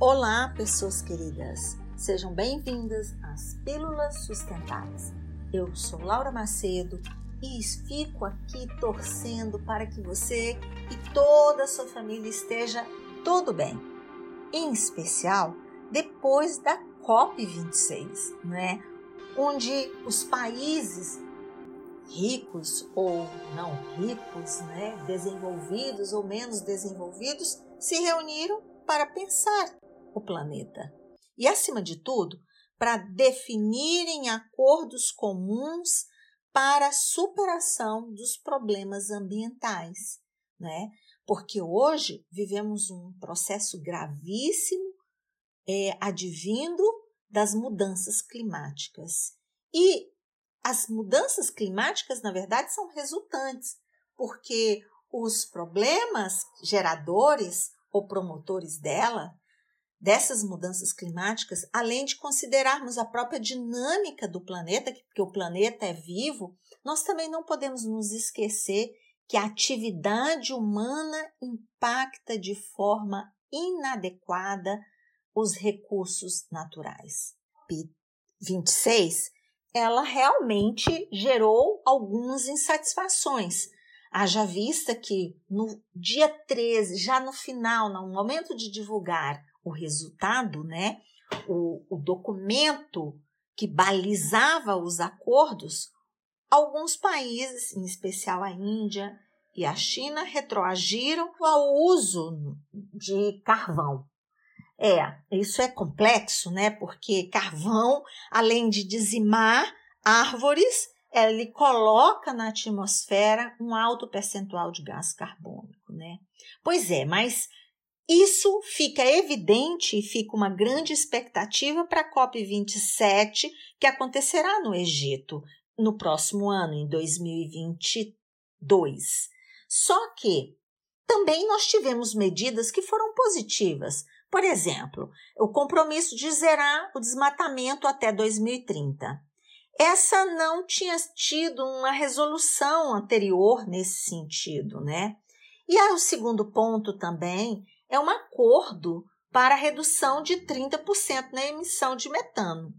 Olá, pessoas queridas. Sejam bem-vindas às Pílulas Sustentáveis. Eu sou Laura Macedo e fico aqui torcendo para que você e toda a sua família esteja tudo bem. Em especial depois da COP26, né? Onde os países ricos ou não ricos, né, desenvolvidos ou menos desenvolvidos, se reuniram para pensar o planeta. E, acima de tudo, para definirem acordos comuns para a superação dos problemas ambientais, né? Porque hoje vivemos um processo gravíssimo é, advindo das mudanças climáticas. E as mudanças climáticas, na verdade, são resultantes, porque os problemas geradores ou promotores dela dessas mudanças climáticas, além de considerarmos a própria dinâmica do planeta, porque o planeta é vivo, nós também não podemos nos esquecer que a atividade humana impacta de forma inadequada os recursos naturais. P26, ela realmente gerou algumas insatisfações. Haja vista que no dia 13, já no final, no momento de divulgar o resultado, né, o, o documento que balizava os acordos, alguns países, em especial a Índia e a China, retroagiram ao uso de carvão. É, isso é complexo, né? Porque carvão, além de dizimar árvores, ele coloca na atmosfera um alto percentual de gás carbônico, né? Pois é, mas isso fica evidente e fica uma grande expectativa para a COP27, que acontecerá no Egito no próximo ano, em 2022. Só que também nós tivemos medidas que foram positivas. Por exemplo, o compromisso de zerar o desmatamento até 2030. Essa não tinha tido uma resolução anterior nesse sentido, né? E aí, o segundo ponto também é um acordo para redução de 30% na emissão de metano.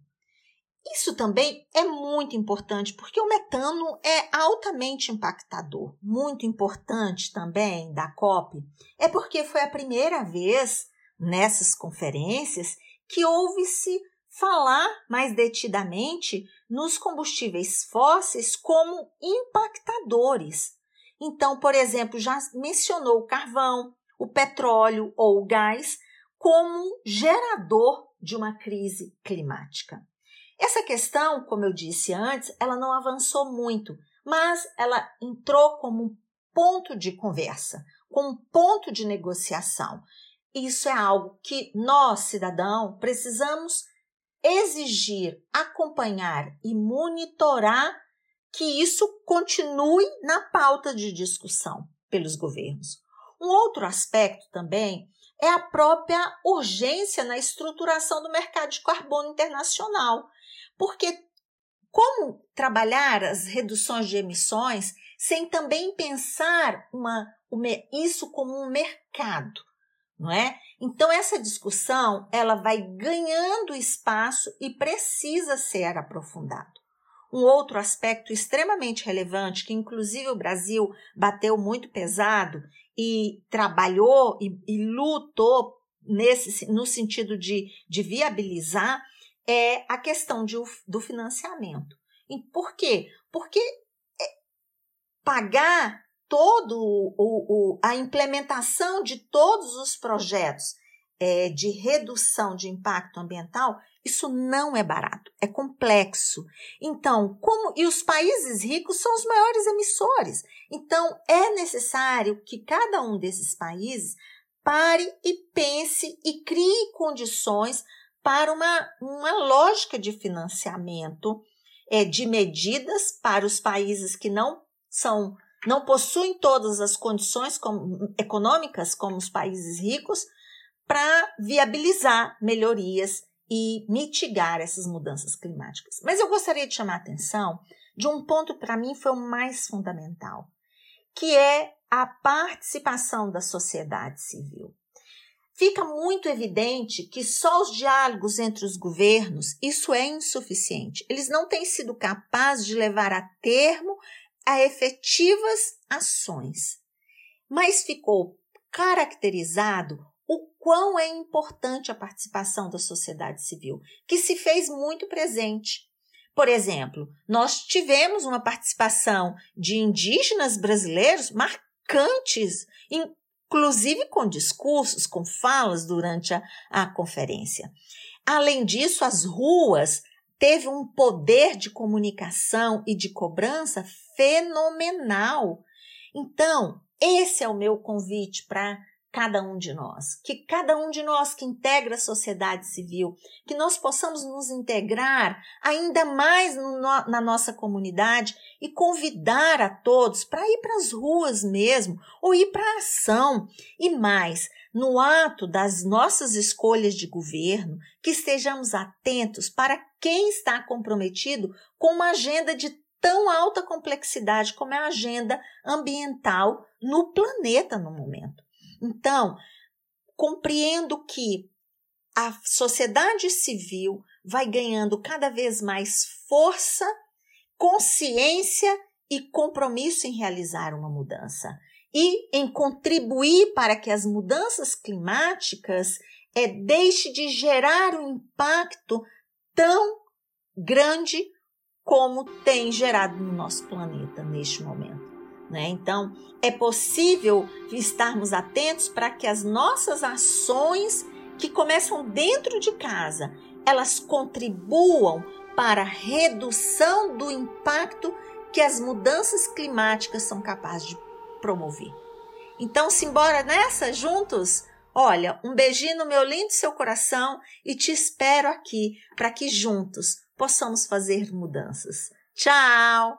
Isso também é muito importante, porque o metano é altamente impactador. Muito importante também da COP é porque foi a primeira vez nessas conferências que houve-se falar mais detidamente nos combustíveis fósseis como impactadores. Então, por exemplo, já mencionou o carvão, o petróleo ou o gás como gerador de uma crise climática. Essa questão, como eu disse antes, ela não avançou muito, mas ela entrou como um ponto de conversa, como um ponto de negociação. Isso é algo que nós, cidadão, precisamos exigir, acompanhar e monitorar que isso continue na pauta de discussão pelos governos. Um outro aspecto também é a própria urgência na estruturação do mercado de carbono internacional, porque como trabalhar as reduções de emissões sem também pensar uma, isso como um mercado, não é? Então essa discussão ela vai ganhando espaço e precisa ser aprofundado. Um outro aspecto extremamente relevante, que inclusive o Brasil bateu muito pesado e trabalhou e, e lutou nesse, no sentido de, de viabilizar, é a questão de, do financiamento. E por quê? Porque é, pagar todo o, o, a implementação de todos os projetos é, de redução de impacto ambiental isso não é barato, é complexo. Então, como e os países ricos são os maiores emissores. Então, é necessário que cada um desses países pare e pense e crie condições para uma, uma lógica de financiamento é, de medidas para os países que não são não possuem todas as condições como, econômicas como os países ricos para viabilizar melhorias e mitigar essas mudanças climáticas. Mas eu gostaria de chamar a atenção de um ponto para mim foi o mais fundamental, que é a participação da sociedade civil. fica muito evidente que só os diálogos entre os governos, isso é insuficiente. Eles não têm sido capazes de levar a termo a efetivas ações. Mas ficou caracterizado o quão é importante a participação da sociedade civil, que se fez muito presente. Por exemplo, nós tivemos uma participação de indígenas brasileiros marcantes, inclusive com discursos, com falas durante a, a conferência. Além disso, as ruas teve um poder de comunicação e de cobrança fenomenal. Então, esse é o meu convite para cada um de nós, que cada um de nós que integra a sociedade civil, que nós possamos nos integrar ainda mais no, na nossa comunidade e convidar a todos para ir para as ruas mesmo, ou ir para a ação. E mais, no ato das nossas escolhas de governo, que estejamos atentos para quem está comprometido com uma agenda de tão alta complexidade como é a agenda ambiental no planeta no momento. Então, compreendo que a sociedade civil vai ganhando cada vez mais força, consciência e compromisso em realizar uma mudança e em contribuir para que as mudanças climáticas é, deixe de gerar um impacto tão grande como tem gerado no nosso planeta neste momento. Né? Então, é possível estarmos atentos para que as nossas ações que começam dentro de casa, elas contribuam para a redução do impacto que as mudanças climáticas são capazes de promover. Então, simbora nessa juntos? Olha, um beijinho no meu lindo seu coração e te espero aqui para que juntos possamos fazer mudanças. Tchau!